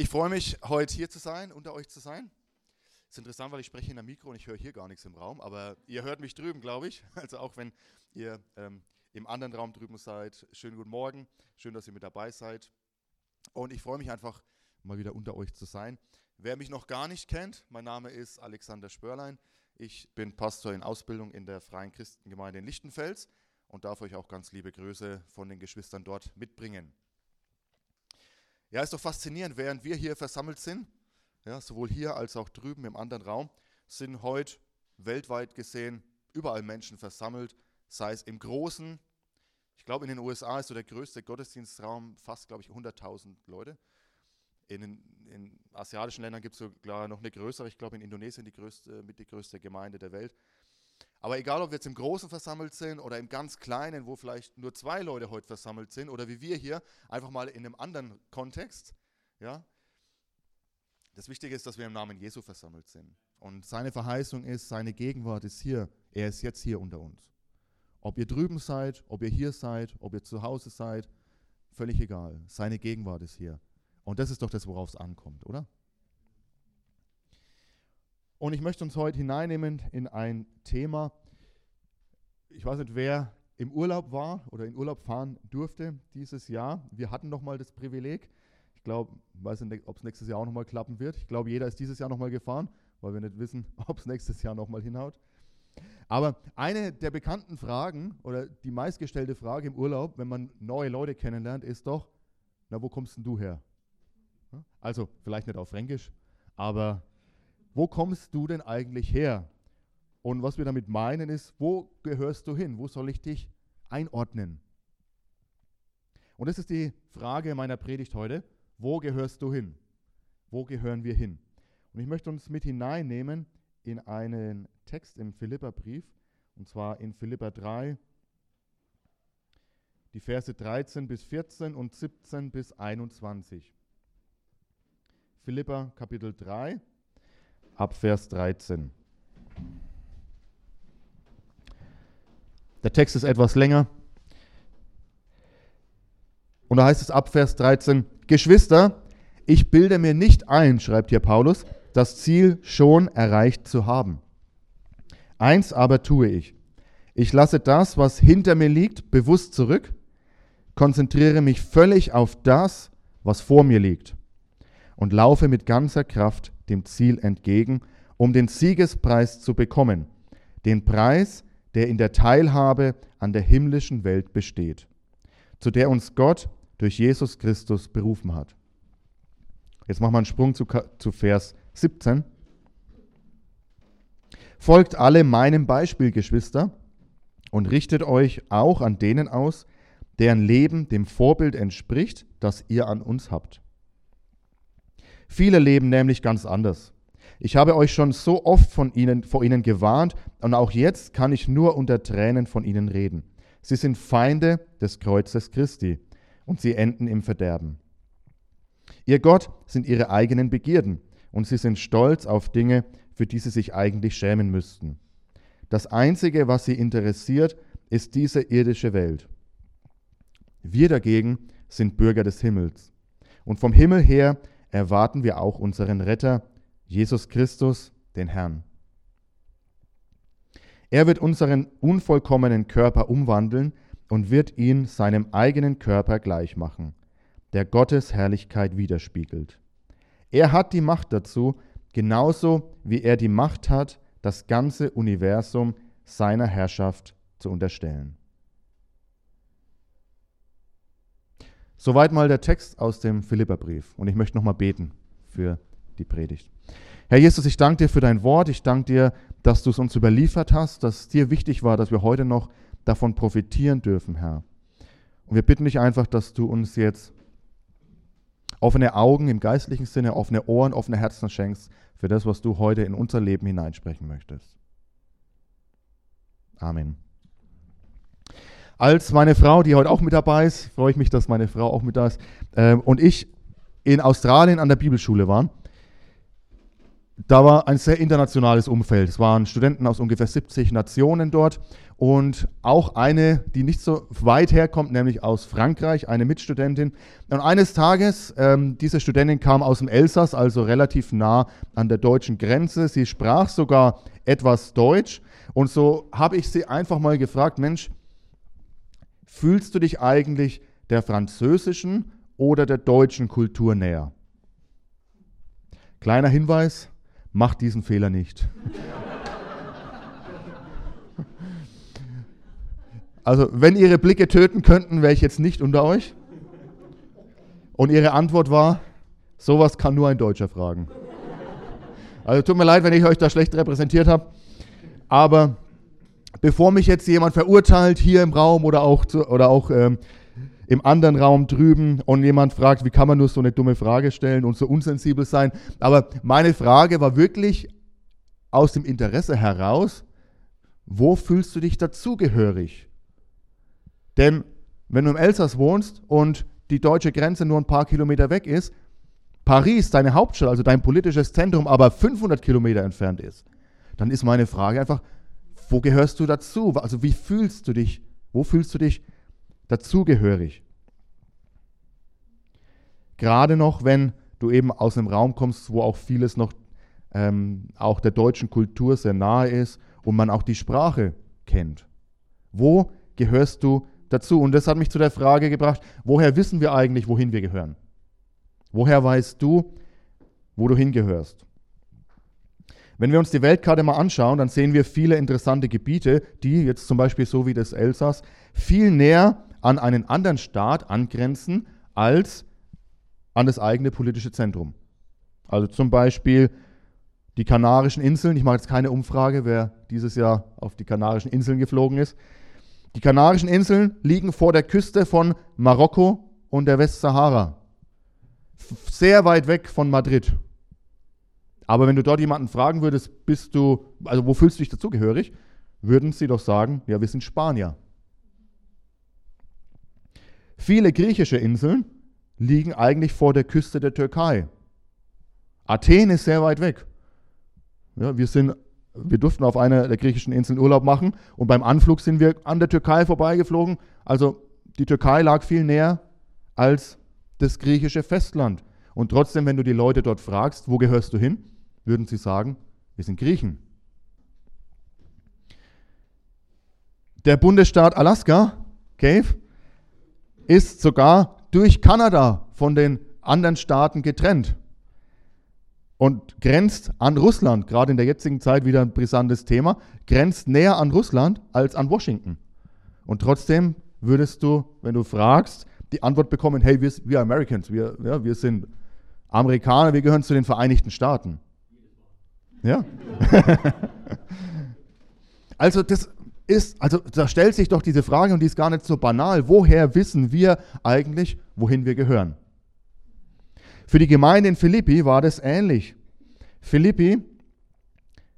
Ich freue mich, heute hier zu sein, unter euch zu sein. Es ist interessant, weil ich spreche in der Mikro und ich höre hier gar nichts im Raum, aber ihr hört mich drüben, glaube ich. Also auch wenn ihr ähm, im anderen Raum drüben seid. Schönen guten Morgen, schön, dass ihr mit dabei seid. Und ich freue mich einfach, mal wieder unter euch zu sein. Wer mich noch gar nicht kennt, mein Name ist Alexander Spörlein. Ich bin Pastor in Ausbildung in der Freien Christengemeinde in Lichtenfels und darf euch auch ganz liebe Grüße von den Geschwistern dort mitbringen. Ja, ist doch faszinierend, während wir hier versammelt sind, ja, sowohl hier als auch drüben im anderen Raum, sind heute weltweit gesehen überall Menschen versammelt, sei es im Großen, ich glaube in den USA ist so der größte Gottesdienstraum fast, glaube ich, 100.000 Leute. In, in asiatischen Ländern gibt es sogar noch eine größere, ich glaube in Indonesien die größte, mit die größte Gemeinde der Welt. Aber egal, ob wir jetzt im Großen versammelt sind oder im ganz Kleinen, wo vielleicht nur zwei Leute heute versammelt sind oder wie wir hier, einfach mal in einem anderen Kontext, ja. Das Wichtige ist, dass wir im Namen Jesu versammelt sind. Und seine Verheißung ist, seine Gegenwart ist hier. Er ist jetzt hier unter uns. Ob ihr drüben seid, ob ihr hier seid, ob ihr zu Hause seid, völlig egal. Seine Gegenwart ist hier. Und das ist doch das, worauf es ankommt, oder? Und ich möchte uns heute hineinnehmen in ein Thema. Ich weiß nicht, wer im Urlaub war oder in Urlaub fahren durfte dieses Jahr. Wir hatten noch mal das Privileg. Ich glaube, weiß nicht, ob es nächstes Jahr auch noch mal klappen wird. Ich glaube, jeder ist dieses Jahr noch mal gefahren, weil wir nicht wissen, ob es nächstes Jahr noch mal hinhaut. Aber eine der bekannten Fragen oder die meistgestellte Frage im Urlaub, wenn man neue Leute kennenlernt, ist doch, na, wo kommst denn du her? Also, vielleicht nicht auf Fränkisch, aber wo kommst du denn eigentlich her? Und was wir damit meinen ist, wo gehörst du hin? Wo soll ich dich einordnen? Und das ist die Frage meiner Predigt heute. Wo gehörst du hin? Wo gehören wir hin? Und ich möchte uns mit hineinnehmen in einen Text im Philipperbrief, und zwar in Philipper 3, die Verse 13 bis 14 und 17 bis 21. Philipper Kapitel 3, ab Vers 13. Der Text ist etwas länger. Und da heißt es ab Vers 13, Geschwister, ich bilde mir nicht ein, schreibt hier Paulus, das Ziel schon erreicht zu haben. Eins aber tue ich. Ich lasse das, was hinter mir liegt, bewusst zurück, konzentriere mich völlig auf das, was vor mir liegt und laufe mit ganzer Kraft dem Ziel entgegen, um den Siegespreis zu bekommen, den Preis, der in der Teilhabe an der himmlischen Welt besteht, zu der uns Gott durch Jesus Christus berufen hat. Jetzt machen wir einen Sprung zu, zu Vers 17. Folgt alle meinem Beispiel, Geschwister, und richtet euch auch an denen aus, deren Leben dem Vorbild entspricht, das ihr an uns habt. Viele leben nämlich ganz anders. Ich habe euch schon so oft von ihnen, vor ihnen gewarnt und auch jetzt kann ich nur unter Tränen von ihnen reden. Sie sind Feinde des Kreuzes Christi und sie enden im Verderben. Ihr Gott sind ihre eigenen Begierden und sie sind stolz auf Dinge, für die sie sich eigentlich schämen müssten. Das Einzige, was sie interessiert, ist diese irdische Welt. Wir dagegen sind Bürger des Himmels. Und vom Himmel her erwarten wir auch unseren Retter, Jesus Christus, den Herrn. Er wird unseren unvollkommenen Körper umwandeln und wird ihn seinem eigenen Körper gleich machen, der Gottes Herrlichkeit widerspiegelt. Er hat die Macht dazu, genauso wie er die Macht hat, das ganze Universum seiner Herrschaft zu unterstellen. Soweit mal der Text aus dem Philipperbrief. Und ich möchte nochmal beten für die Predigt. Herr Jesus, ich danke dir für dein Wort. Ich danke dir, dass du es uns überliefert hast, dass es dir wichtig war, dass wir heute noch davon profitieren dürfen, Herr. Und wir bitten dich einfach, dass du uns jetzt offene Augen im geistlichen Sinne, offene Ohren, offene Herzen schenkst für das, was du heute in unser Leben hineinsprechen möchtest. Amen. Als meine Frau, die heute auch mit dabei ist, freue ich mich, dass meine Frau auch mit da ist, äh, und ich in Australien an der Bibelschule waren, da war ein sehr internationales Umfeld. Es waren Studenten aus ungefähr 70 Nationen dort und auch eine, die nicht so weit herkommt, nämlich aus Frankreich, eine Mitstudentin. Und eines Tages, ähm, diese Studentin kam aus dem Elsass, also relativ nah an der deutschen Grenze. Sie sprach sogar etwas Deutsch und so habe ich sie einfach mal gefragt, Mensch, fühlst du dich eigentlich der französischen oder der deutschen Kultur näher? Kleiner Hinweis, Macht diesen Fehler nicht. Also, wenn Ihre Blicke töten könnten, wäre ich jetzt nicht unter euch. Und Ihre Antwort war, sowas kann nur ein Deutscher fragen. Also tut mir leid, wenn ich euch da schlecht repräsentiert habe. Aber bevor mich jetzt jemand verurteilt hier im Raum oder auch, oder auch ähm, im anderen Raum drüben und jemand fragt, wie kann man nur so eine dumme Frage stellen und so unsensibel sein. Aber meine Frage war wirklich aus dem Interesse heraus, wo fühlst du dich dazugehörig? Denn wenn du im Elsass wohnst und die deutsche Grenze nur ein paar Kilometer weg ist, Paris, deine Hauptstadt, also dein politisches Zentrum, aber 500 Kilometer entfernt ist, dann ist meine Frage einfach, wo gehörst du dazu? Also wie fühlst du dich? Wo fühlst du dich dazugehörig. Gerade noch, wenn du eben aus einem Raum kommst, wo auch vieles noch ähm, auch der deutschen Kultur sehr nahe ist und man auch die Sprache kennt. Wo gehörst du dazu? Und das hat mich zu der Frage gebracht, woher wissen wir eigentlich, wohin wir gehören? Woher weißt du, wo du hingehörst? Wenn wir uns die Weltkarte mal anschauen, dann sehen wir viele interessante Gebiete, die jetzt zum Beispiel so wie das Elsass viel näher an einen anderen Staat angrenzen als an das eigene politische Zentrum. Also zum Beispiel die Kanarischen Inseln. Ich mache jetzt keine Umfrage, wer dieses Jahr auf die Kanarischen Inseln geflogen ist. Die Kanarischen Inseln liegen vor der Küste von Marokko und der Westsahara. Sehr weit weg von Madrid. Aber wenn du dort jemanden fragen würdest, bist du, also wo fühlst du dich dazugehörig, würden sie doch sagen, ja, wir sind Spanier. Viele griechische Inseln liegen eigentlich vor der Küste der Türkei. Athen ist sehr weit weg. Ja, wir, sind, wir durften auf einer der griechischen Inseln Urlaub machen und beim Anflug sind wir an der Türkei vorbeigeflogen. Also die Türkei lag viel näher als das griechische Festland. Und trotzdem, wenn du die Leute dort fragst, wo gehörst du hin, würden sie sagen, wir sind Griechen. Der Bundesstaat Alaska, Cave, ist sogar durch Kanada von den anderen Staaten getrennt und grenzt an Russland, gerade in der jetzigen Zeit wieder ein brisantes Thema, grenzt näher an Russland als an Washington. Und trotzdem würdest du, wenn du fragst, die Antwort bekommen, hey, wir, wir Americans, wir, ja, wir sind Amerikaner, wir gehören zu den Vereinigten Staaten. Ja? also das, ist, also da stellt sich doch diese Frage und die ist gar nicht so banal. Woher wissen wir eigentlich, wohin wir gehören? Für die Gemeinde in Philippi war das ähnlich. Philippi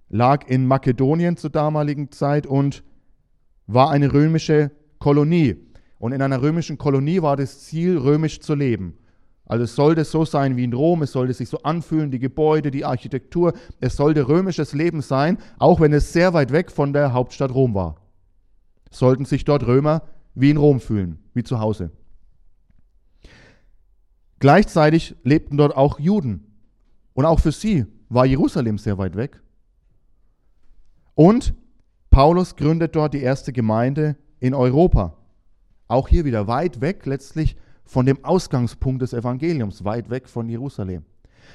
lag in Makedonien zur damaligen Zeit und war eine römische Kolonie. Und in einer römischen Kolonie war das Ziel, römisch zu leben. Also es sollte so sein wie in Rom, es sollte sich so anfühlen, die Gebäude, die Architektur, es sollte römisches Leben sein, auch wenn es sehr weit weg von der Hauptstadt Rom war sollten sich dort Römer wie in Rom fühlen, wie zu Hause. Gleichzeitig lebten dort auch Juden. Und auch für sie war Jerusalem sehr weit weg. Und Paulus gründet dort die erste Gemeinde in Europa. Auch hier wieder weit weg letztlich von dem Ausgangspunkt des Evangeliums, weit weg von Jerusalem.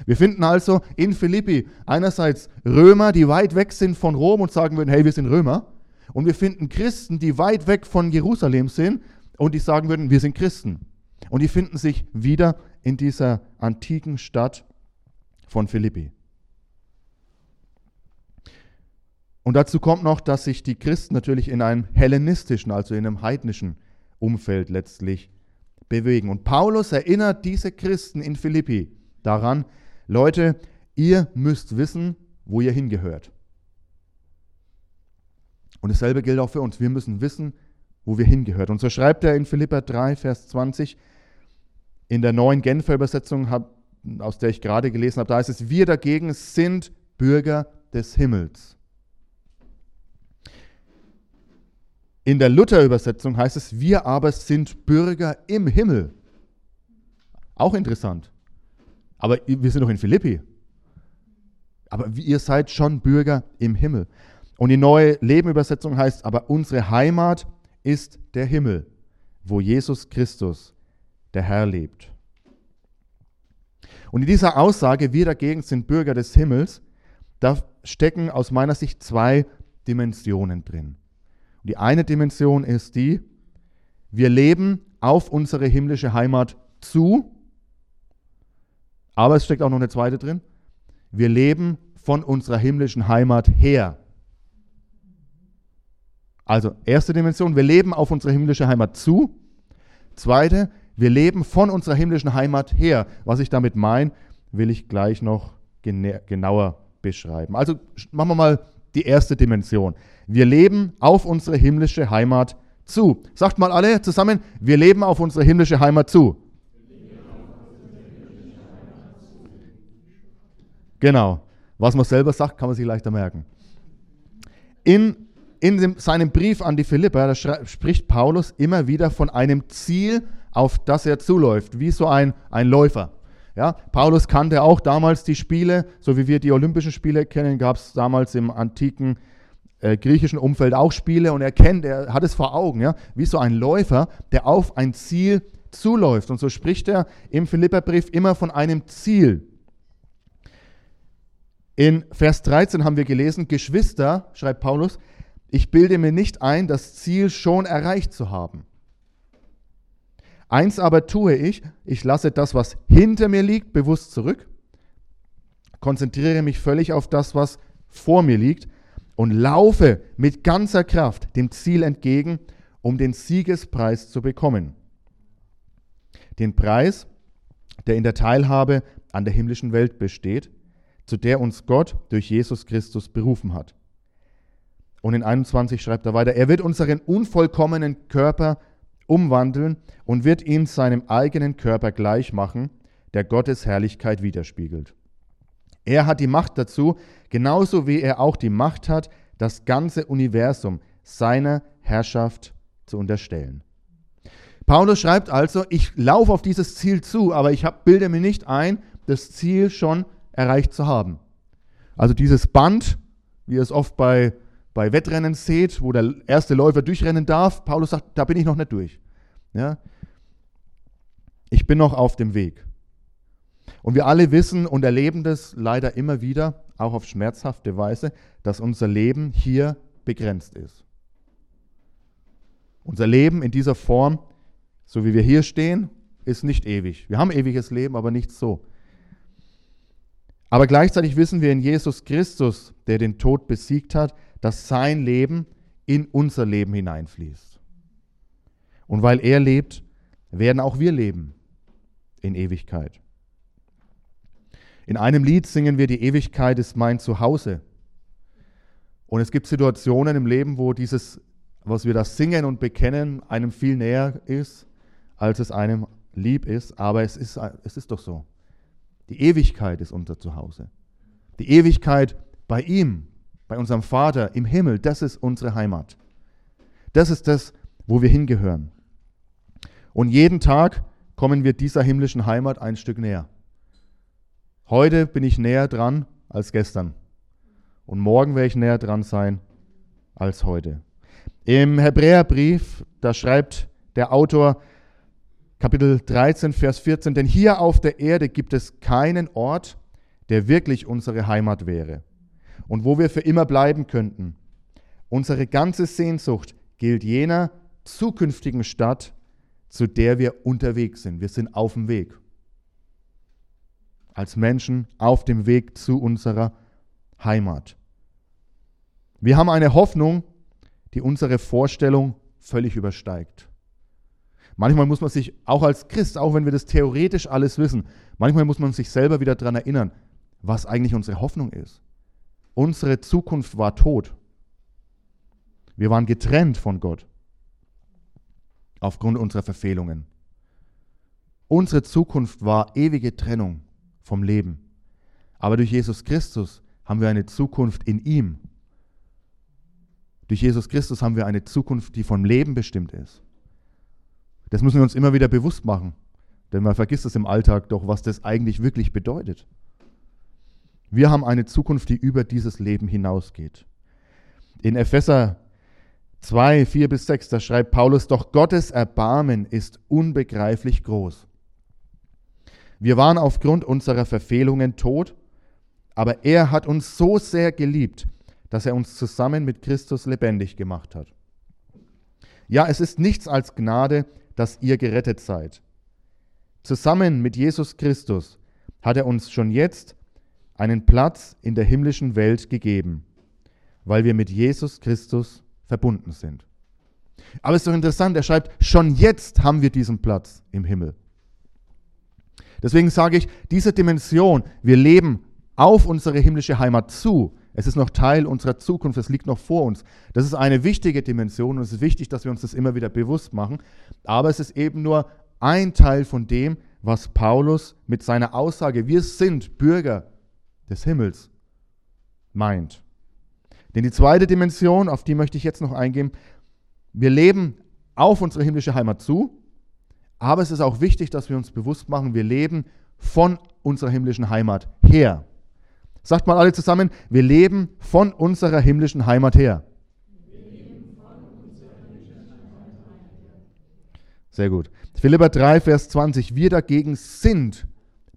Wir finden also in Philippi einerseits Römer, die weit weg sind von Rom und sagen würden, hey, wir sind Römer. Und wir finden Christen, die weit weg von Jerusalem sind und die sagen würden, wir sind Christen. Und die finden sich wieder in dieser antiken Stadt von Philippi. Und dazu kommt noch, dass sich die Christen natürlich in einem hellenistischen, also in einem heidnischen Umfeld letztlich bewegen. Und Paulus erinnert diese Christen in Philippi daran, Leute, ihr müsst wissen, wo ihr hingehört. Und dasselbe gilt auch für uns. Wir müssen wissen, wo wir hingehört. Und so schreibt er in Philippa 3, Vers 20, in der neuen Genfer Übersetzung, aus der ich gerade gelesen habe, da heißt es, wir dagegen sind Bürger des Himmels. In der Luther-Übersetzung heißt es, wir aber sind Bürger im Himmel. Auch interessant. Aber wir sind doch in Philippi. Aber ihr seid schon Bürger im Himmel. Und die neue Lebenübersetzung heißt, aber unsere Heimat ist der Himmel, wo Jesus Christus, der Herr, lebt. Und in dieser Aussage, wir dagegen sind Bürger des Himmels, da stecken aus meiner Sicht zwei Dimensionen drin. Die eine Dimension ist die, wir leben auf unsere himmlische Heimat zu, aber es steckt auch noch eine zweite drin. Wir leben von unserer himmlischen Heimat her. Also erste Dimension, wir leben auf unsere himmlische Heimat zu. Zweite, wir leben von unserer himmlischen Heimat her. Was ich damit meine, will ich gleich noch genauer beschreiben. Also machen wir mal die erste Dimension. Wir leben auf unsere himmlische Heimat zu. Sagt mal alle zusammen, wir leben auf unsere himmlische Heimat zu. Genau. Was man selber sagt, kann man sich leichter merken. In, in dem, seinem Brief an die Philipper, spricht Paulus immer wieder von einem Ziel, auf das er zuläuft, wie so ein, ein Läufer. Ja, Paulus kannte auch damals die Spiele, so wie wir die Olympischen Spiele kennen, gab es damals im antiken äh, griechischen Umfeld auch Spiele und er kennt, er hat es vor Augen, ja, wie so ein Läufer, der auf ein Ziel zuläuft. Und so spricht er im Philipperbrief immer von einem Ziel. In Vers 13 haben wir gelesen, Geschwister, schreibt Paulus, ich bilde mir nicht ein, das Ziel schon erreicht zu haben. Eins aber tue ich, ich lasse das, was hinter mir liegt, bewusst zurück, konzentriere mich völlig auf das, was vor mir liegt und laufe mit ganzer Kraft dem Ziel entgegen, um den Siegespreis zu bekommen. Den Preis, der in der Teilhabe an der himmlischen Welt besteht, zu der uns Gott durch Jesus Christus berufen hat. Und in 21 schreibt er weiter, er wird unseren unvollkommenen Körper umwandeln und wird ihn seinem eigenen Körper gleich machen, der Gottes Herrlichkeit widerspiegelt. Er hat die Macht dazu, genauso wie er auch die Macht hat, das ganze Universum seiner Herrschaft zu unterstellen. Paulus schreibt also, ich laufe auf dieses Ziel zu, aber ich hab, bilde mir nicht ein, das Ziel schon erreicht zu haben. Also dieses Band, wie es oft bei, bei Wettrennen seht, wo der erste Läufer durchrennen darf, Paulus sagt, da bin ich noch nicht durch. Ja? Ich bin noch auf dem Weg. Und wir alle wissen und erleben das leider immer wieder, auch auf schmerzhafte Weise, dass unser Leben hier begrenzt ist. Unser Leben in dieser Form, so wie wir hier stehen, ist nicht ewig. Wir haben ewiges Leben, aber nicht so. Aber gleichzeitig wissen wir in Jesus Christus, der den Tod besiegt hat, dass sein Leben in unser Leben hineinfließt. Und weil er lebt, werden auch wir leben in Ewigkeit. In einem Lied singen wir, die Ewigkeit ist mein Zuhause. Und es gibt Situationen im Leben, wo dieses, was wir da singen und bekennen, einem viel näher ist, als es einem lieb ist. Aber es ist, es ist doch so. Die Ewigkeit ist unser Zuhause. Die Ewigkeit bei ihm, bei unserem Vater im Himmel, das ist unsere Heimat. Das ist das, wo wir hingehören. Und jeden Tag kommen wir dieser himmlischen Heimat ein Stück näher. Heute bin ich näher dran als gestern. Und morgen werde ich näher dran sein als heute. Im Hebräerbrief, da schreibt der Autor, Kapitel 13, Vers 14, denn hier auf der Erde gibt es keinen Ort, der wirklich unsere Heimat wäre und wo wir für immer bleiben könnten. Unsere ganze Sehnsucht gilt jener zukünftigen Stadt, zu der wir unterwegs sind. Wir sind auf dem Weg. Als Menschen auf dem Weg zu unserer Heimat. Wir haben eine Hoffnung, die unsere Vorstellung völlig übersteigt. Manchmal muss man sich auch als Christ, auch wenn wir das theoretisch alles wissen, manchmal muss man sich selber wieder daran erinnern, was eigentlich unsere Hoffnung ist. Unsere Zukunft war tot. Wir waren getrennt von Gott aufgrund unserer Verfehlungen. Unsere Zukunft war ewige Trennung vom Leben. Aber durch Jesus Christus haben wir eine Zukunft in ihm. Durch Jesus Christus haben wir eine Zukunft, die vom Leben bestimmt ist. Das müssen wir uns immer wieder bewusst machen, denn man vergisst es im Alltag doch, was das eigentlich wirklich bedeutet. Wir haben eine Zukunft, die über dieses Leben hinausgeht. In Epheser 2, 4 bis 6, da schreibt Paulus, doch Gottes Erbarmen ist unbegreiflich groß. Wir waren aufgrund unserer Verfehlungen tot, aber er hat uns so sehr geliebt, dass er uns zusammen mit Christus lebendig gemacht hat. Ja, es ist nichts als Gnade, dass ihr gerettet seid. Zusammen mit Jesus Christus hat er uns schon jetzt einen Platz in der himmlischen Welt gegeben, weil wir mit Jesus Christus verbunden sind. Aber es ist doch interessant, er schreibt, schon jetzt haben wir diesen Platz im Himmel. Deswegen sage ich, diese Dimension, wir leben auf unsere himmlische Heimat zu. Es ist noch Teil unserer Zukunft, es liegt noch vor uns. Das ist eine wichtige Dimension und es ist wichtig, dass wir uns das immer wieder bewusst machen. Aber es ist eben nur ein Teil von dem, was Paulus mit seiner Aussage, wir sind Bürger des Himmels, meint. Denn die zweite Dimension, auf die möchte ich jetzt noch eingehen, wir leben auf unsere himmlische Heimat zu, aber es ist auch wichtig, dass wir uns bewusst machen, wir leben von unserer himmlischen Heimat her. Sagt mal alle zusammen, wir leben von unserer himmlischen Heimat her. Sehr gut. Philipper 3, Vers 20. Wir dagegen sind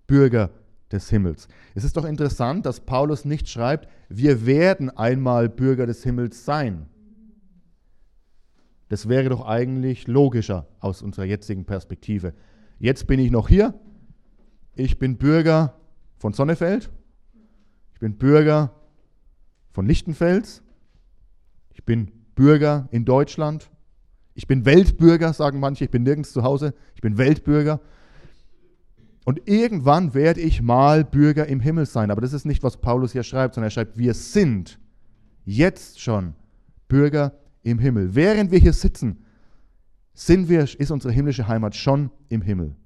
Bürger des Himmels. Es ist doch interessant, dass Paulus nicht schreibt, wir werden einmal Bürger des Himmels sein. Das wäre doch eigentlich logischer aus unserer jetzigen Perspektive. Jetzt bin ich noch hier. Ich bin Bürger von Sonnefeld. Ich bin Bürger von Lichtenfels. Ich bin Bürger in Deutschland. Ich bin Weltbürger, sagen manche. Ich bin nirgends zu Hause. Ich bin Weltbürger. Und irgendwann werde ich mal Bürger im Himmel sein. Aber das ist nicht, was Paulus hier schreibt, sondern er schreibt, wir sind jetzt schon Bürger im Himmel. Während wir hier sitzen, sind wir, ist unsere himmlische Heimat schon im Himmel.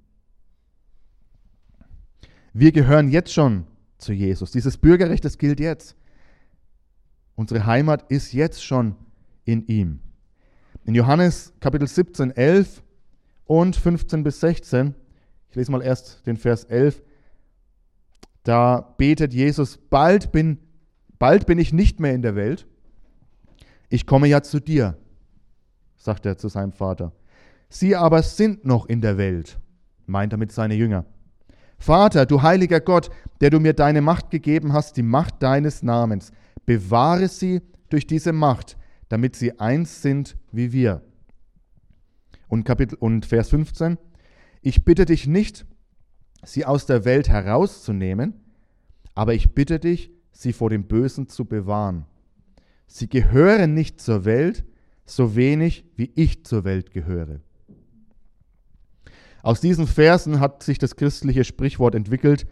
Wir gehören jetzt schon zu Jesus. Dieses Bürgerrecht, das gilt jetzt. Unsere Heimat ist jetzt schon in ihm. In Johannes Kapitel 17, 11 und 15 bis 16 ich lese mal erst den Vers 11. Da betet Jesus, bald bin, bald bin ich nicht mehr in der Welt. Ich komme ja zu dir, sagt er zu seinem Vater. Sie aber sind noch in der Welt, meint er mit seine Jünger. Vater, du heiliger Gott, der du mir deine Macht gegeben hast, die Macht deines Namens, bewahre sie durch diese Macht, damit sie eins sind wie wir. Und, Kapitel, und Vers 15, ich bitte dich nicht, sie aus der Welt herauszunehmen, aber ich bitte dich, sie vor dem Bösen zu bewahren. Sie gehören nicht zur Welt, so wenig wie ich zur Welt gehöre. Aus diesen Versen hat sich das christliche Sprichwort entwickelt,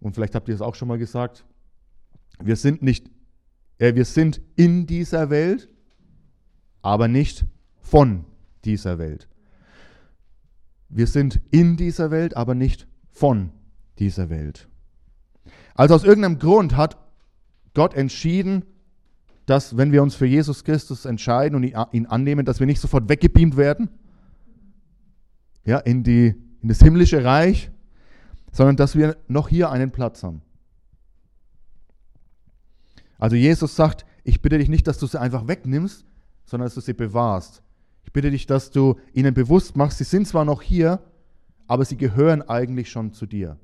und vielleicht habt ihr es auch schon mal gesagt, wir sind nicht, äh, wir sind in dieser Welt, aber nicht von dieser Welt. Wir sind in dieser Welt, aber nicht von dieser Welt. Also aus irgendeinem Grund hat Gott entschieden, dass wenn wir uns für Jesus Christus entscheiden und ihn annehmen, dass wir nicht sofort weggebeamt werden, ja, in, die, in das himmlische Reich, sondern dass wir noch hier einen Platz haben. Also Jesus sagt, ich bitte dich nicht, dass du sie einfach wegnimmst, sondern dass du sie bewahrst. Ich bitte dich, dass du ihnen bewusst machst, sie sind zwar noch hier, aber sie gehören eigentlich schon zu dir.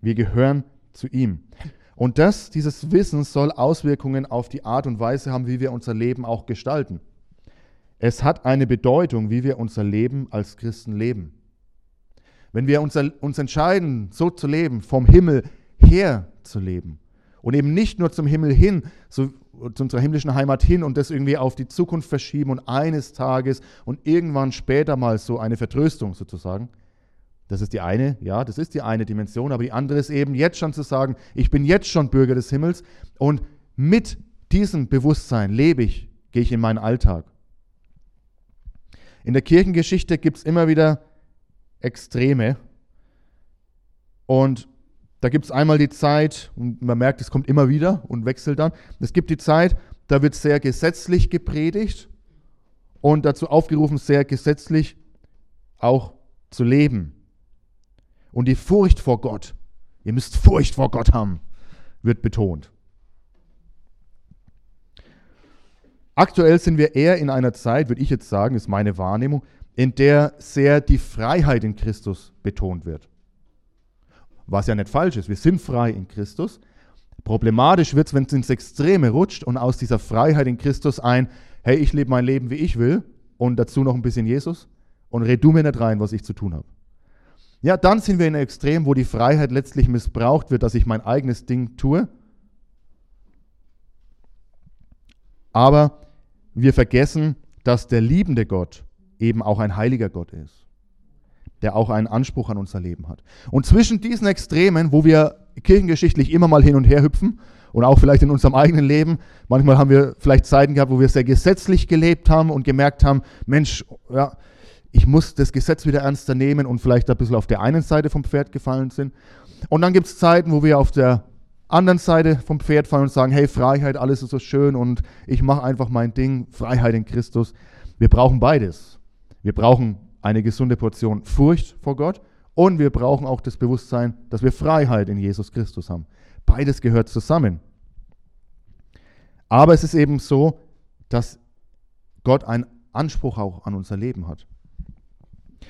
Wir gehören zu ihm. Und das, dieses Wissen soll Auswirkungen auf die Art und Weise haben, wie wir unser Leben auch gestalten. Es hat eine Bedeutung, wie wir unser Leben als Christen leben. Wenn wir uns, uns entscheiden, so zu leben, vom Himmel her zu leben und eben nicht nur zum Himmel hin, so zu unserer himmlischen Heimat hin und das irgendwie auf die Zukunft verschieben und eines Tages und irgendwann später mal so eine Vertröstung sozusagen. Das ist die eine, ja, das ist die eine Dimension, aber die andere ist eben jetzt schon zu sagen, ich bin jetzt schon Bürger des Himmels und mit diesem Bewusstsein lebe ich, gehe ich in meinen Alltag. In der Kirchengeschichte gibt es immer wieder Extreme und Da gibt es einmal die Zeit, und man merkt, es kommt immer wieder und wechselt dann. Es gibt die Zeit, da wird sehr gesetzlich gepredigt und dazu aufgerufen, sehr gesetzlich auch zu leben. Und die Furcht vor Gott, ihr müsst Furcht vor Gott haben, wird betont. Aktuell sind wir eher in einer Zeit, würde ich jetzt sagen, ist meine Wahrnehmung, in der sehr die Freiheit in Christus betont wird. Was ja nicht falsch ist, wir sind frei in Christus. Problematisch wird es, wenn es ins Extreme rutscht und aus dieser Freiheit in Christus ein, hey, ich lebe mein Leben, wie ich will und dazu noch ein bisschen Jesus und red du mir nicht rein, was ich zu tun habe. Ja, dann sind wir in einem Extrem, wo die Freiheit letztlich missbraucht wird, dass ich mein eigenes Ding tue. Aber wir vergessen, dass der liebende Gott eben auch ein heiliger Gott ist, der auch einen Anspruch an unser Leben hat. Und zwischen diesen Extremen, wo wir kirchengeschichtlich immer mal hin und her hüpfen und auch vielleicht in unserem eigenen Leben, manchmal haben wir vielleicht Zeiten gehabt, wo wir sehr gesetzlich gelebt haben und gemerkt haben, Mensch, ja, ich muss das Gesetz wieder ernster nehmen und vielleicht ein bisschen auf der einen Seite vom Pferd gefallen sind. Und dann gibt es Zeiten, wo wir auf der anderen Seite vom Pferd fallen und sagen, hey, Freiheit, alles ist so schön und ich mache einfach mein Ding, Freiheit in Christus. Wir brauchen beides. Wir brauchen eine gesunde Portion Furcht vor Gott und wir brauchen auch das Bewusstsein, dass wir Freiheit in Jesus Christus haben. Beides gehört zusammen. Aber es ist eben so, dass Gott einen Anspruch auch an unser Leben hat.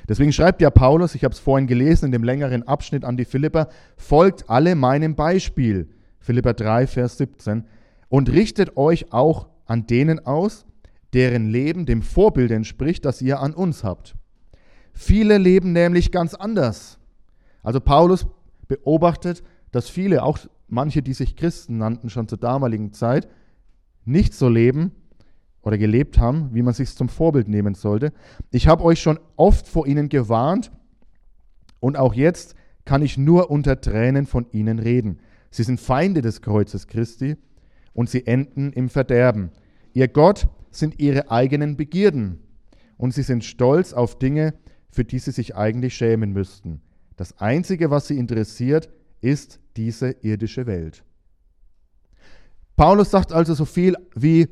Deswegen schreibt ja Paulus, ich habe es vorhin gelesen in dem längeren Abschnitt an die Philipper, folgt alle meinem Beispiel. Philipper 3, Vers 17. Und richtet euch auch an denen aus, deren Leben dem Vorbild entspricht, das ihr an uns habt. Viele leben nämlich ganz anders. Also Paulus beobachtet, dass viele, auch manche, die sich Christen nannten schon zur damaligen Zeit, nicht so leben, oder gelebt haben, wie man sich zum Vorbild nehmen sollte. Ich habe euch schon oft vor ihnen gewarnt und auch jetzt kann ich nur unter Tränen von ihnen reden. Sie sind Feinde des Kreuzes Christi und sie enden im Verderben. Ihr Gott sind ihre eigenen Begierden und sie sind stolz auf Dinge, für die sie sich eigentlich schämen müssten. Das Einzige, was sie interessiert, ist diese irdische Welt. Paulus sagt also so viel wie,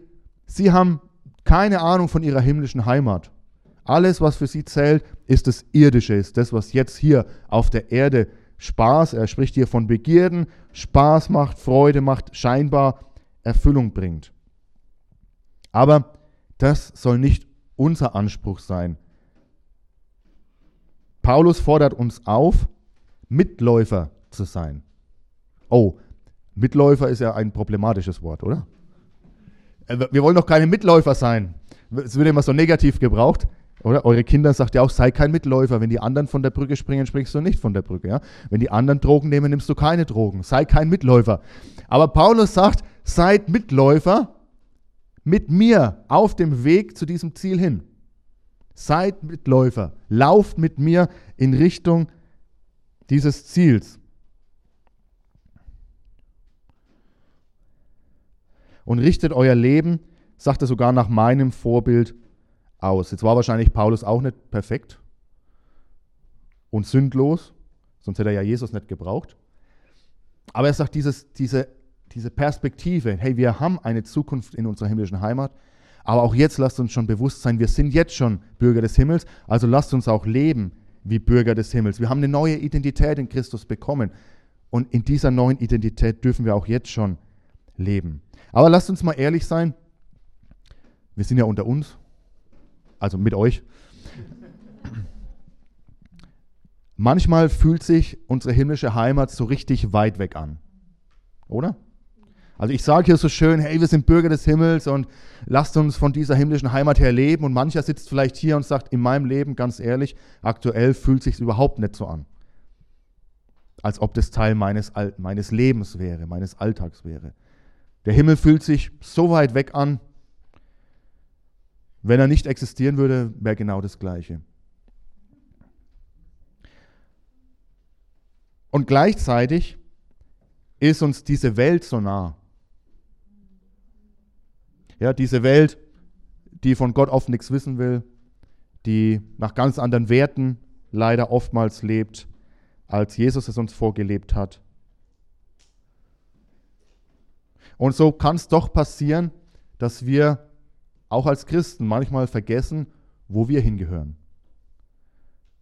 Sie haben keine Ahnung von ihrer himmlischen Heimat. Alles, was für sie zählt, ist das Irdische, ist das, was jetzt hier auf der Erde Spaß, er spricht hier von Begierden, Spaß macht, Freude macht, scheinbar Erfüllung bringt. Aber das soll nicht unser Anspruch sein. Paulus fordert uns auf, Mitläufer zu sein. Oh, Mitläufer ist ja ein problematisches Wort, oder? Äh, wir wollen doch keine Mitläufer sein. Es wird immer so negativ gebraucht. Oder eure Kinder sagt ja auch, sei kein Mitläufer. Wenn die anderen von der Brücke springen, springst du nicht von der Brücke. Ja? Wenn die anderen Drogen nehmen, nimmst du keine Drogen. Sei kein Mitläufer. Aber Paulus sagt, seid Mitläufer mit mir auf dem Weg zu diesem Ziel hin. Seid Mitläufer. Lauft mit mir in Richtung dieses Ziels. Und richtet euer Leben, sagt er sogar nach meinem Vorbild aus. Jetzt war wahrscheinlich Paulus auch nicht perfekt und sündlos, sonst hätte er ja Jesus nicht gebraucht. Aber er sagt dieses, diese, diese Perspektive, hey, wir haben eine Zukunft in unserer himmlischen Heimat, aber auch jetzt lasst uns schon bewusst sein, wir sind jetzt schon Bürger des Himmels, also lasst uns auch leben wie Bürger des Himmels. Wir haben eine neue Identität in Christus bekommen und in dieser neuen Identität dürfen wir auch jetzt schon leben. Aber lasst uns mal ehrlich sein. Wir sind ja unter uns, also mit euch. Manchmal fühlt sich unsere himmlische Heimat so richtig weit weg an. Oder? Also ich sage hier so schön, hey, wir sind Bürger des Himmels und lasst uns von dieser himmlischen Heimat her leben. Und mancher sitzt vielleicht hier und sagt, in meinem Leben, ganz ehrlich, aktuell fühlt sich überhaupt nicht so an. Als ob das Teil meines, meines Lebens wäre, meines Alltags wäre. Der Himmel fühlt sich so weit weg an. Wenn er nicht existieren würde, wäre genau das Gleiche. Und gleichzeitig ist uns diese Welt so nah. Ja, diese Welt, die von Gott oft nichts wissen will, die nach ganz anderen Werten leider oftmals lebt, als Jesus es uns vorgelebt hat. Und so kann es doch passieren, dass wir auch als Christen manchmal vergessen, wo wir hingehören.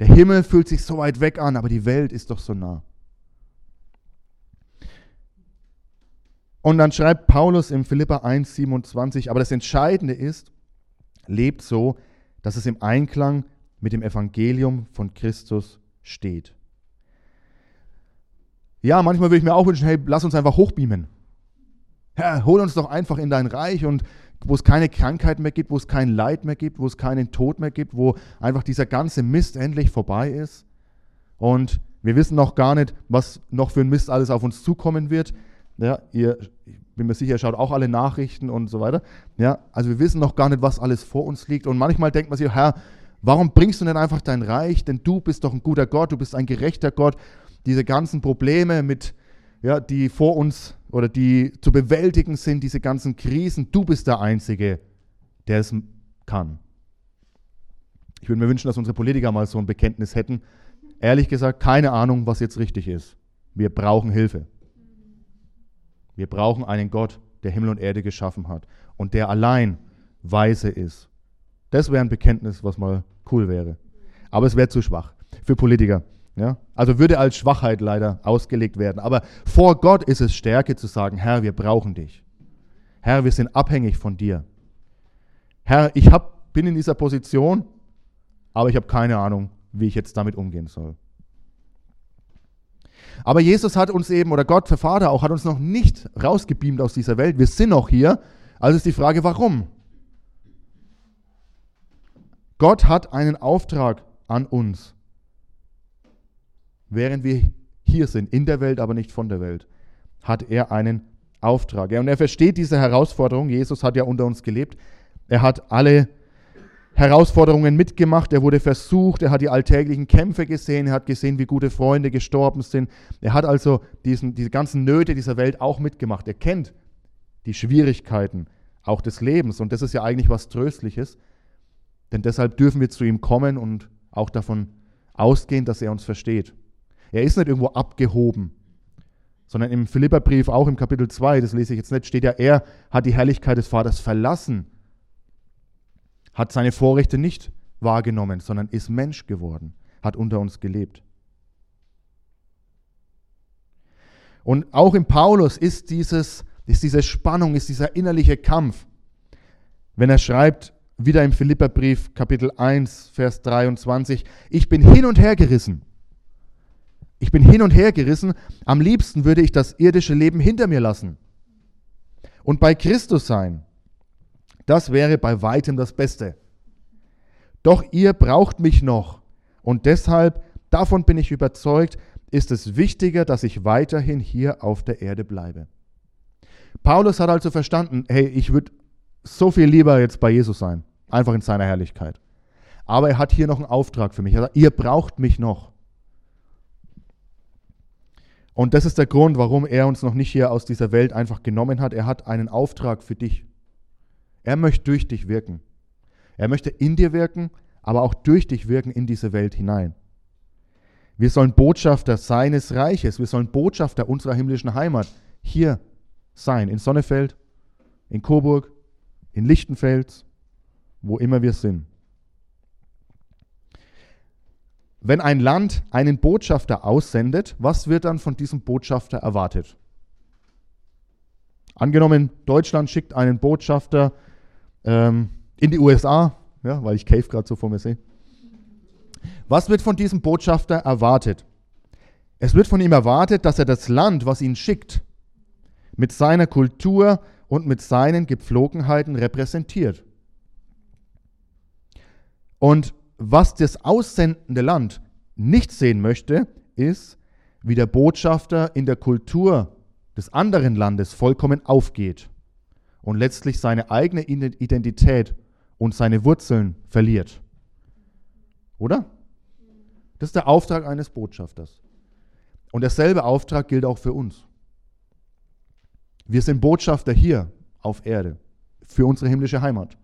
Der Himmel fühlt sich so weit weg an, aber die Welt ist doch so nah. Und dann schreibt Paulus im Philippa 1, 27, aber das Entscheidende ist, lebt so, dass es im Einklang mit dem Evangelium von Christus steht. Ja, manchmal würde ich mir auch wünschen, hey, lass uns einfach hochbeamen. Herr, hol uns doch einfach in dein Reich und wo es keine Krankheit mehr gibt, wo es kein Leid mehr gibt, wo es keinen Tod mehr gibt, wo einfach dieser ganze Mist endlich vorbei ist. Und wir wissen noch gar nicht, was noch für ein Mist alles auf uns zukommen wird. Ja, ihr, ich bin mir sicher, ihr schaut auch alle Nachrichten und so weiter. Ja, also wir wissen noch gar nicht, was alles vor uns liegt. Und manchmal denkt man sich, Herr, warum bringst du denn einfach dein Reich? Denn du bist doch ein guter Gott, du bist ein gerechter Gott. Diese ganzen Probleme, mit, ja, die vor uns oder die zu bewältigen sind, diese ganzen Krisen, du bist der Einzige, der es kann. Ich würde mir wünschen, dass unsere Politiker mal so ein Bekenntnis hätten. Ehrlich gesagt, keine Ahnung, was jetzt richtig ist. Wir brauchen Hilfe. Wir brauchen einen Gott, der Himmel und Erde geschaffen hat und der allein weise ist. Das wäre ein Bekenntnis, was mal cool wäre. Aber es wäre zu schwach für Politiker. Ja? Also würde als Schwachheit leider ausgelegt werden. Aber vor Gott ist es Stärke zu sagen, Herr, wir brauchen dich. Herr, wir sind abhängig von dir. Herr, ich hab, bin in dieser Position, aber ich habe keine Ahnung, wie ich jetzt damit umgehen soll. Aber Jesus hat uns eben, oder Gott, der Vater auch, hat uns noch nicht rausgebeamt aus dieser Welt. Wir sind noch hier. Also ist die Frage, warum? Gott hat einen Auftrag an uns während wir hier sind, in der Welt, aber nicht von der Welt, hat er einen Auftrag. Und er versteht diese Herausforderung. Jesus hat ja unter uns gelebt. Er hat alle Herausforderungen mitgemacht. Er wurde versucht. Er hat die alltäglichen Kämpfe gesehen. Er hat gesehen, wie gute Freunde gestorben sind. Er hat also diesen, diese ganzen Nöte dieser Welt auch mitgemacht. Er kennt die Schwierigkeiten auch des Lebens. Und das ist ja eigentlich was Tröstliches. Denn deshalb dürfen wir zu ihm kommen und auch davon ausgehen, dass er uns versteht. Er ist nicht irgendwo abgehoben, sondern im Philipperbrief, auch im Kapitel 2, das lese ich jetzt nicht, steht ja, er hat die Herrlichkeit des Vaters verlassen, hat seine Vorrechte nicht wahrgenommen, sondern ist Mensch geworden, hat unter uns gelebt. Und auch im Paulus ist, dieses, ist diese Spannung, ist dieser innerliche Kampf. Wenn er schreibt, wieder im Philipperbrief Kapitel 1, Vers 23, ich bin hin und her gerissen. Ich bin hin und her gerissen. Am liebsten würde ich das irdische Leben hinter mir lassen und bei Christus sein. Das wäre bei weitem das Beste. Doch ihr braucht mich noch und deshalb, davon bin ich überzeugt, ist es wichtiger, dass ich weiterhin hier auf der Erde bleibe. Paulus hat also verstanden, hey, ich würde so viel lieber jetzt bei Jesus sein, einfach in seiner Herrlichkeit. Aber er hat hier noch einen Auftrag für mich. Er sagt, ihr braucht mich noch. Und das ist der Grund, warum er uns noch nicht hier aus dieser Welt einfach genommen hat. Er hat einen Auftrag für dich. Er möchte durch dich wirken. Er möchte in dir wirken, aber auch durch dich wirken in diese Welt hinein. Wir sollen Botschafter seines Reiches, wir sollen Botschafter unserer himmlischen Heimat hier sein, in Sonnefeld, in Coburg, in Lichtenfels, wo immer wir sind. Wenn ein Land einen Botschafter aussendet, was wird dann von diesem Botschafter erwartet? Angenommen, Deutschland schickt einen Botschafter ähm, in die USA, ja, weil ich Cave gerade so vor mir sehe. Was wird von diesem Botschafter erwartet? Es wird von ihm erwartet, dass er das Land, was ihn schickt, mit seiner Kultur und mit seinen Gepflogenheiten repräsentiert. Und was das aussendende Land nicht sehen möchte, ist, wie der Botschafter in der Kultur des anderen Landes vollkommen aufgeht und letztlich seine eigene Identität und seine Wurzeln verliert. Oder? Das ist der Auftrag eines Botschafters. Und derselbe Auftrag gilt auch für uns. Wir sind Botschafter hier auf Erde für unsere himmlische Heimat.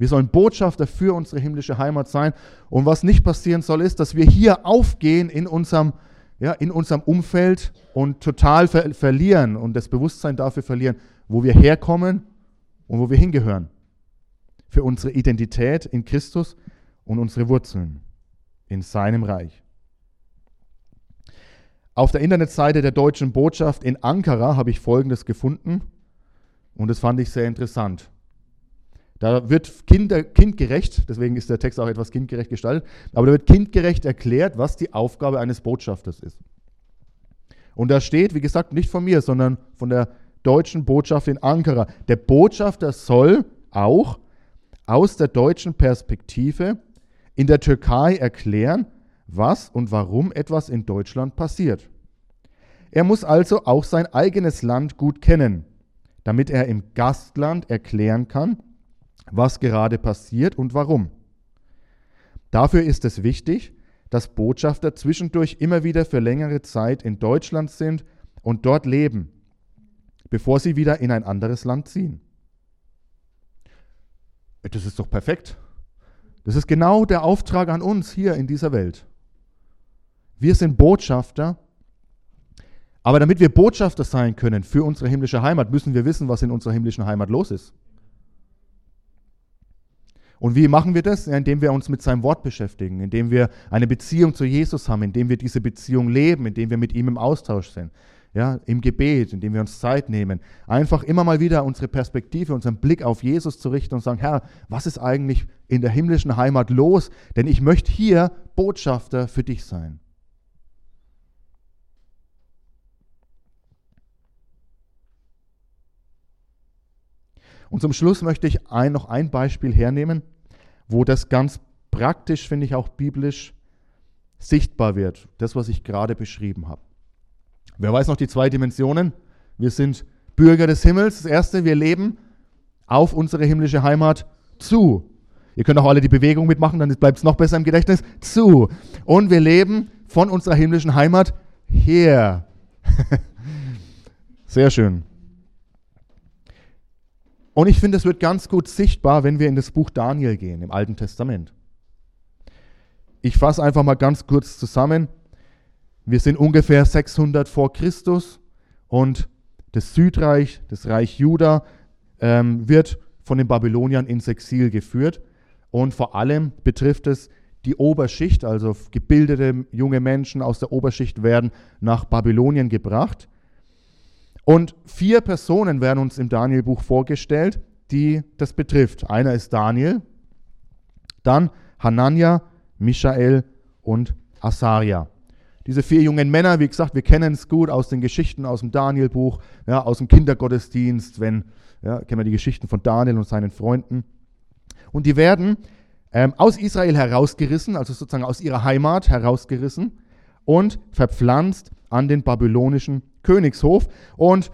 Wir sollen Botschafter für unsere himmlische Heimat sein. Und was nicht passieren soll, ist, dass wir hier aufgehen in unserem ja, in unserem Umfeld und total ver verlieren und das Bewusstsein dafür verlieren, wo wir herkommen und wo wir hingehören. Für unsere Identität in Christus und unsere Wurzeln in seinem Reich. Auf der Internetseite der deutschen Botschaft in Ankara habe ich Folgendes gefunden und das fand ich sehr interessant. Da wird kinder, kindgerecht, deswegen ist der Text auch etwas kindgerecht gestaltet, aber da wird kindgerecht erklärt, was die Aufgabe eines Botschafters ist. Und da steht, wie gesagt, nicht von mir, sondern von der deutschen Botschaft in Ankara. Der Botschafter soll auch aus der deutschen Perspektive in der Türkei erklären, was und warum etwas in Deutschland passiert. Er muss also auch sein eigenes Land gut kennen, damit er im Gastland erklären kann, was gerade passiert und warum. Dafür ist es wichtig, dass Botschafter zwischendurch immer wieder für längere Zeit in Deutschland sind und dort leben, bevor sie wieder in ein anderes Land ziehen. Das ist doch perfekt. Das ist genau der Auftrag an uns hier in dieser Welt. Wir sind Botschafter, aber damit wir Botschafter sein können für unsere himmlische Heimat, müssen wir wissen, was in unserer himmlischen Heimat los ist. Und wie machen wir das? Indem wir uns mit seinem Wort beschäftigen, indem wir eine Beziehung zu Jesus haben, indem wir diese Beziehung leben, indem wir mit ihm im Austausch sind. Ja, im Gebet, indem wir uns Zeit nehmen, einfach immer mal wieder unsere Perspektive, unseren Blick auf Jesus zu richten und sagen, Herr, was ist eigentlich in der himmlischen Heimat los? Denn ich möchte hier Botschafter für dich sein. Und zum Schluss möchte ich ein, noch ein Beispiel hernehmen, wo das ganz praktisch, finde ich auch biblisch, sichtbar wird. Das, was ich gerade beschrieben habe. Wer weiß noch die zwei Dimensionen? Wir sind Bürger des Himmels. Das erste, wir leben auf unsere himmlische Heimat zu. Ihr könnt auch alle die Bewegung mitmachen, dann bleibt es noch besser im Gedächtnis. Zu. Und wir leben von unserer himmlischen Heimat her. Sehr schön. Und ich finde, es wird ganz gut sichtbar, wenn wir in das Buch Daniel gehen, im Alten Testament. Ich fasse einfach mal ganz kurz zusammen. Wir sind ungefähr 600 vor Christus und das Südreich, das Reich Juda, ähm, wird von den Babyloniern ins Exil geführt. Und vor allem betrifft es die Oberschicht, also gebildete junge Menschen aus der Oberschicht werden nach Babylonien gebracht. Und vier Personen werden uns im Daniel-Buch vorgestellt, die das betrifft. Einer ist Daniel, dann Hanania, Michael und Asaria. Diese vier jungen Männer, wie gesagt, wir kennen es gut aus den Geschichten aus dem Daniel-Buch, ja, aus dem Kindergottesdienst, wenn, ja, kennen wir die Geschichten von Daniel und seinen Freunden. Und die werden ähm, aus Israel herausgerissen, also sozusagen aus ihrer Heimat herausgerissen und verpflanzt an den babylonischen Königshof. Und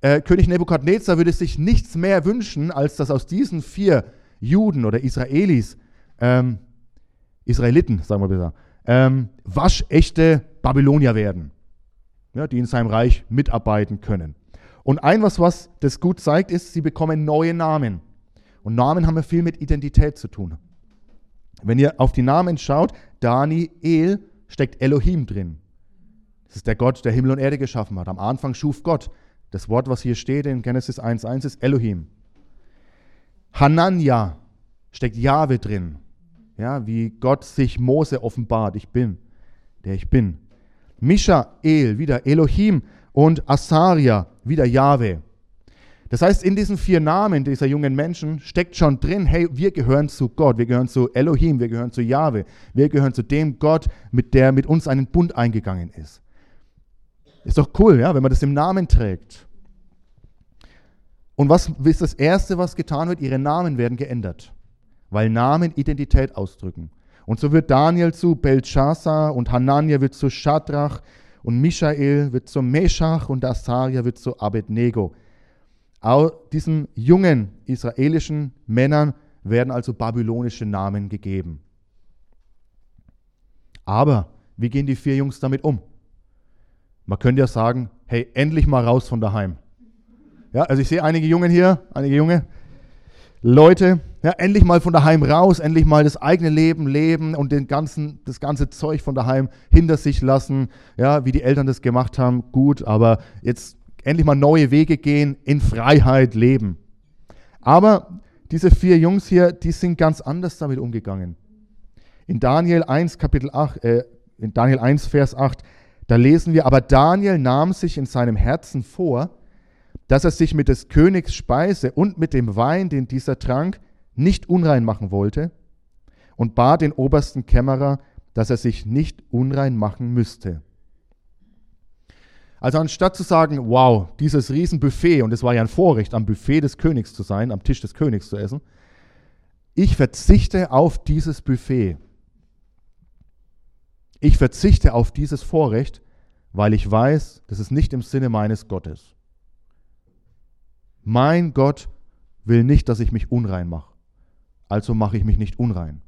äh, König Nebukadnezar würde sich nichts mehr wünschen, als dass aus diesen vier Juden oder Israelis, ähm, Israeliten, sagen wir besser, ähm, waschechte Babylonier werden, ja, die in seinem Reich mitarbeiten können. Und ein was, was das gut zeigt, ist, sie bekommen neue Namen. Und Namen haben ja viel mit Identität zu tun. Wenn ihr auf die Namen schaut, Daniel steckt Elohim drin. Das ist der Gott, der Himmel und Erde geschaffen hat. Am Anfang schuf Gott. Das Wort, was hier steht in Genesis 1.1 ist Elohim. Hanania steckt Jahwe drin. Ja, wie Gott sich Mose offenbart. Ich bin, der ich bin. Michael, wieder Elohim. Und Asaria, wieder Jahwe. Das heißt, in diesen vier Namen dieser jungen Menschen steckt schon drin, hey, wir gehören zu Gott, wir gehören zu Elohim, wir gehören zu Jahwe, wir gehören zu dem Gott, mit der mit uns einen Bund eingegangen ist. Ist doch cool, ja, wenn man das im Namen trägt. Und was ist das Erste, was getan wird? Ihre Namen werden geändert, weil Namen Identität ausdrücken. Und so wird Daniel zu Belshazzar und Hanania wird zu Shadrach und Michael wird zu Meshach und Asaria wird zu Abednego. Auch diesen jungen israelischen Männern werden also babylonische Namen gegeben. Aber wie gehen die vier Jungs damit um? Man könnte ja sagen, hey, endlich mal raus von daheim. Ja, also ich sehe einige Jungen hier, einige junge Leute, ja, endlich mal von daheim raus, endlich mal das eigene Leben leben und den ganzen, das ganze Zeug von daheim hinter sich lassen, ja, wie die Eltern das gemacht haben, gut, aber jetzt endlich mal neue Wege gehen, in Freiheit leben. Aber diese vier Jungs hier, die sind ganz anders damit umgegangen. In Daniel 1, Kapitel 8, äh, in Daniel 1, Vers 8, da lesen wir, aber Daniel nahm sich in seinem Herzen vor, dass er sich mit des Königs Speise und mit dem Wein, den dieser trank, nicht unrein machen wollte, und bat den obersten Kämmerer, dass er sich nicht unrein machen müsste. Also anstatt zu sagen, wow, dieses Riesenbuffet, und es war ja ein Vorrecht, am Buffet des Königs zu sein, am Tisch des Königs zu essen, ich verzichte auf dieses Buffet. Ich verzichte auf dieses Vorrecht, weil ich weiß, das ist nicht im Sinne meines Gottes. Mein Gott will nicht, dass ich mich unrein mache. Also mache ich mich nicht unrein.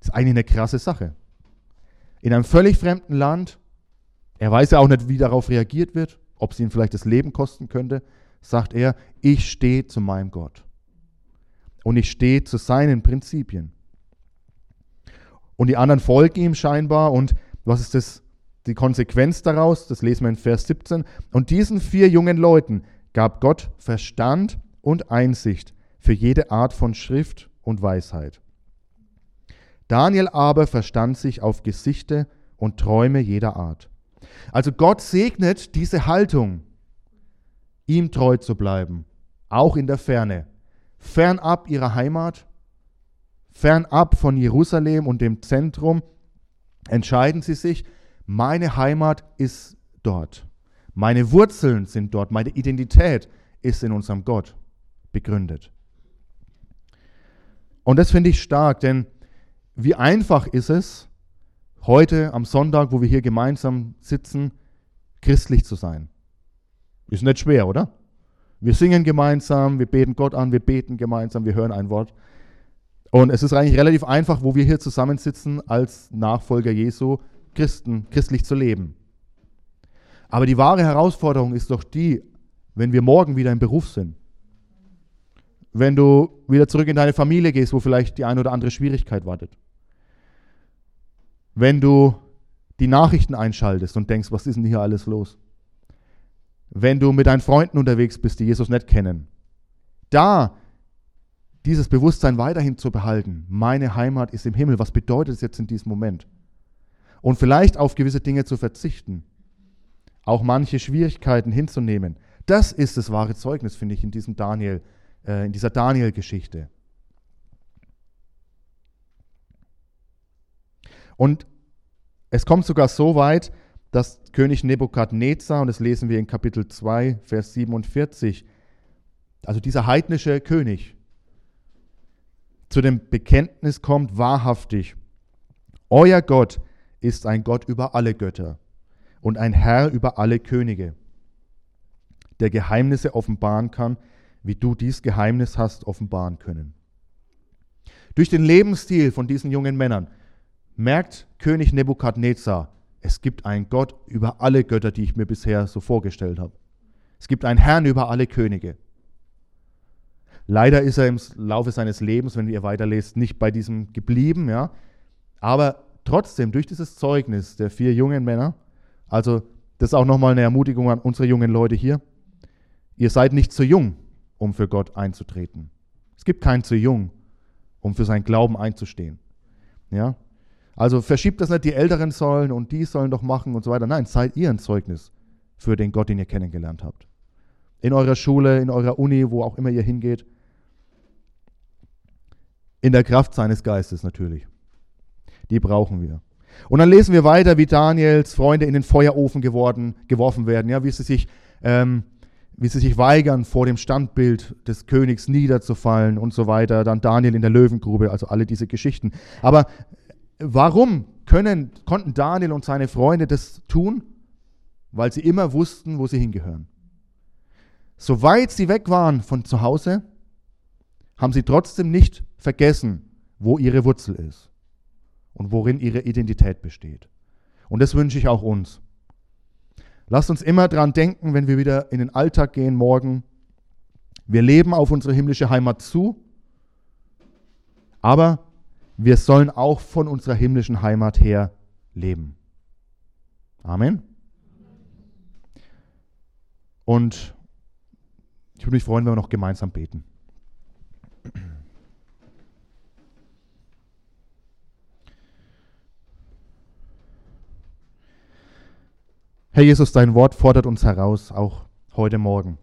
Das ist eigentlich eine krasse Sache. In einem völlig fremden Land, er weiß ja auch nicht, wie darauf reagiert wird, ob es ihn vielleicht das Leben kosten könnte, sagt er, ich stehe zu meinem Gott. Und ich stehe zu seinen Prinzipien. Und die anderen folgen ihm scheinbar. Und was ist das, die Konsequenz daraus? Das lesen wir in Vers 17. Und diesen vier jungen Leuten gab Gott Verstand und Einsicht für jede Art von Schrift und Weisheit. Daniel aber verstand sich auf Gesichte und Träume jeder Art. Also Gott segnet diese Haltung, ihm treu zu bleiben, auch in der Ferne, fernab ihrer Heimat, fernab von Jerusalem und dem Zentrum, entscheiden sie sich, meine Heimat ist dort. Meine Wurzeln sind dort, meine Identität ist in unserem Gott begründet. Und das finde ich stark, denn wie einfach ist es, heute am Sonntag, wo wir hier gemeinsam sitzen, christlich zu sein. Ist nicht schwer, oder? Wir singen gemeinsam, wir beten Gott an, wir beten gemeinsam, wir hören ein Wort. Und es ist eigentlich relativ einfach, wo wir hier zusammensitzen, als Nachfolger Jesu, Christen, christlich zu leben. Aber die wahre Herausforderung ist doch die, wenn wir morgen wieder im Beruf sind. Wenn du wieder zurück in deine Familie gehst, wo vielleicht die eine oder andere Schwierigkeit wartet. Wenn du die Nachrichten einschaltest und denkst, was ist denn hier alles los? Wenn du mit deinen Freunden unterwegs bist, die Jesus nicht kennen. Da dieses Bewusstsein weiterhin zu behalten, meine Heimat ist im Himmel, was bedeutet es jetzt in diesem Moment? Und vielleicht auf gewisse Dinge zu verzichten, auch manche Schwierigkeiten hinzunehmen. Das ist das wahre Zeugnis, finde ich, in diesem Daniel, äh, in dieser Daniel-Geschichte. Und es kommt sogar so weit, dass König Nebukadnezar, und das lesen wir in Kapitel 2, Vers 47, also dieser heidnische König, zu dem Bekenntnis kommt, wahrhaftig, euer Gott ist ein Gott über alle Götter und ein Herr über alle Könige, der Geheimnisse offenbaren kann, wie du dies Geheimnis hast offenbaren können. Durch den Lebensstil von diesen jungen Männern merkt König Nebukadnezar, es gibt einen Gott über alle Götter, die ich mir bisher so vorgestellt habe. Es gibt einen Herrn über alle Könige. Leider ist er im Laufe seines Lebens, wenn ihr weiterlest, nicht bei diesem geblieben, ja. Aber trotzdem, durch dieses Zeugnis der vier jungen Männer, also das ist auch nochmal eine Ermutigung an unsere jungen Leute hier. Ihr seid nicht zu jung, um für Gott einzutreten. Es gibt keinen zu jung, um für seinen Glauben einzustehen. Ja? Also verschiebt das nicht, die Älteren sollen und die sollen doch machen und so weiter. Nein, seid ihr ein Zeugnis für den Gott, den ihr kennengelernt habt. In eurer Schule, in eurer Uni, wo auch immer ihr hingeht. In der Kraft seines Geistes natürlich. Die brauchen wir. Und dann lesen wir weiter, wie Daniels Freunde in den Feuerofen geworden, geworfen werden, ja, wie sie sich, ähm, wie sie sich weigern, vor dem Standbild des Königs niederzufallen und so weiter. Dann Daniel in der Löwengrube, also alle diese Geschichten. Aber warum können, konnten Daniel und seine Freunde das tun? Weil sie immer wussten, wo sie hingehören. Soweit sie weg waren von zu Hause, haben sie trotzdem nicht vergessen, wo ihre Wurzel ist und worin ihre Identität besteht. Und das wünsche ich auch uns. Lasst uns immer dran denken, wenn wir wieder in den Alltag gehen morgen. Wir leben auf unsere himmlische Heimat zu Aber wir sollen auch von unserer himmlischen Heimat her leben. Amen. Und ich würde mich freuen, wenn wir noch gemeinsam beten. Herr Jesus, dein Wort fordert uns heraus, auch heute Morgen.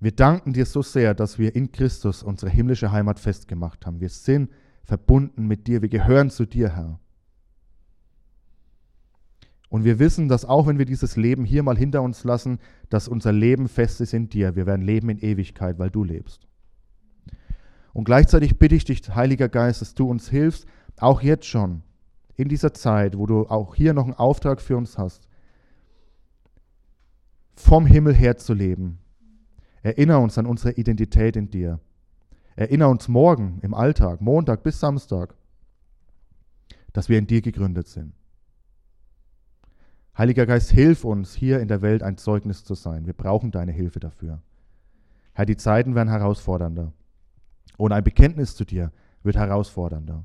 Wir danken dir so sehr, dass wir in Christus unsere himmlische Heimat festgemacht haben. Wir sind verbunden mit dir, wir gehören zu dir, Herr. Und wir wissen, dass auch wenn wir dieses Leben hier mal hinter uns lassen, dass unser Leben fest ist in dir. Wir werden leben in Ewigkeit, weil du lebst. Und gleichzeitig bitte ich dich, Heiliger Geist, dass du uns hilfst, auch jetzt schon, in dieser Zeit, wo du auch hier noch einen Auftrag für uns hast, vom Himmel her zu leben. Erinnere uns an unsere Identität in dir. Erinnere uns morgen im Alltag, Montag bis Samstag, dass wir in dir gegründet sind. Heiliger Geist, hilf uns, hier in der Welt ein Zeugnis zu sein. Wir brauchen deine Hilfe dafür. Herr, die Zeiten werden herausfordernder. Und ein Bekenntnis zu dir wird herausfordernder.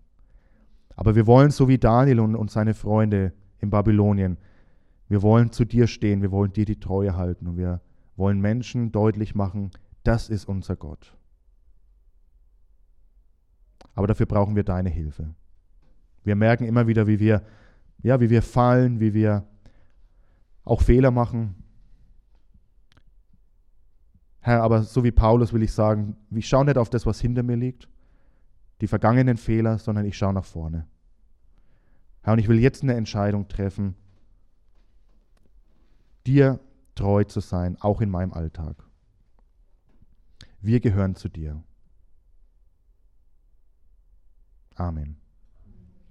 Aber wir wollen, so wie Daniel und, und seine Freunde in Babylonien, wir wollen zu dir stehen, wir wollen dir die Treue halten und wir wollen Menschen deutlich machen, das ist unser Gott. Aber dafür brauchen wir deine Hilfe. Wir merken immer wieder, wie wir, ja, wie wir fallen, wie wir auch Fehler machen. Herr, aber so wie Paulus will ich sagen, ich schaue nicht auf das, was hinter mir liegt, die vergangenen Fehler, sondern ich schaue nach vorne. Herr, und ich will jetzt eine Entscheidung treffen, dir treu zu sein, auch in meinem Alltag. Wir gehören zu dir. Amen.